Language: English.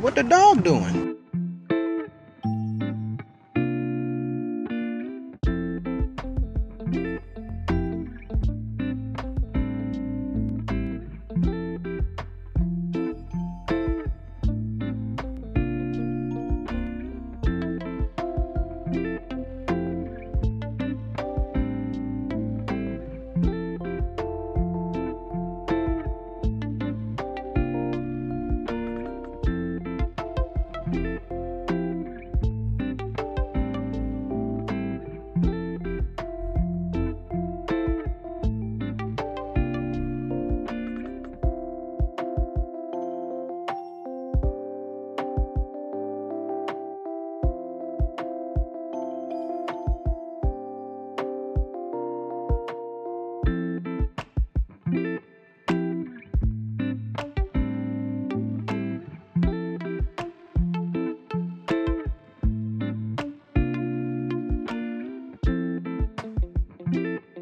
What the dog doing? you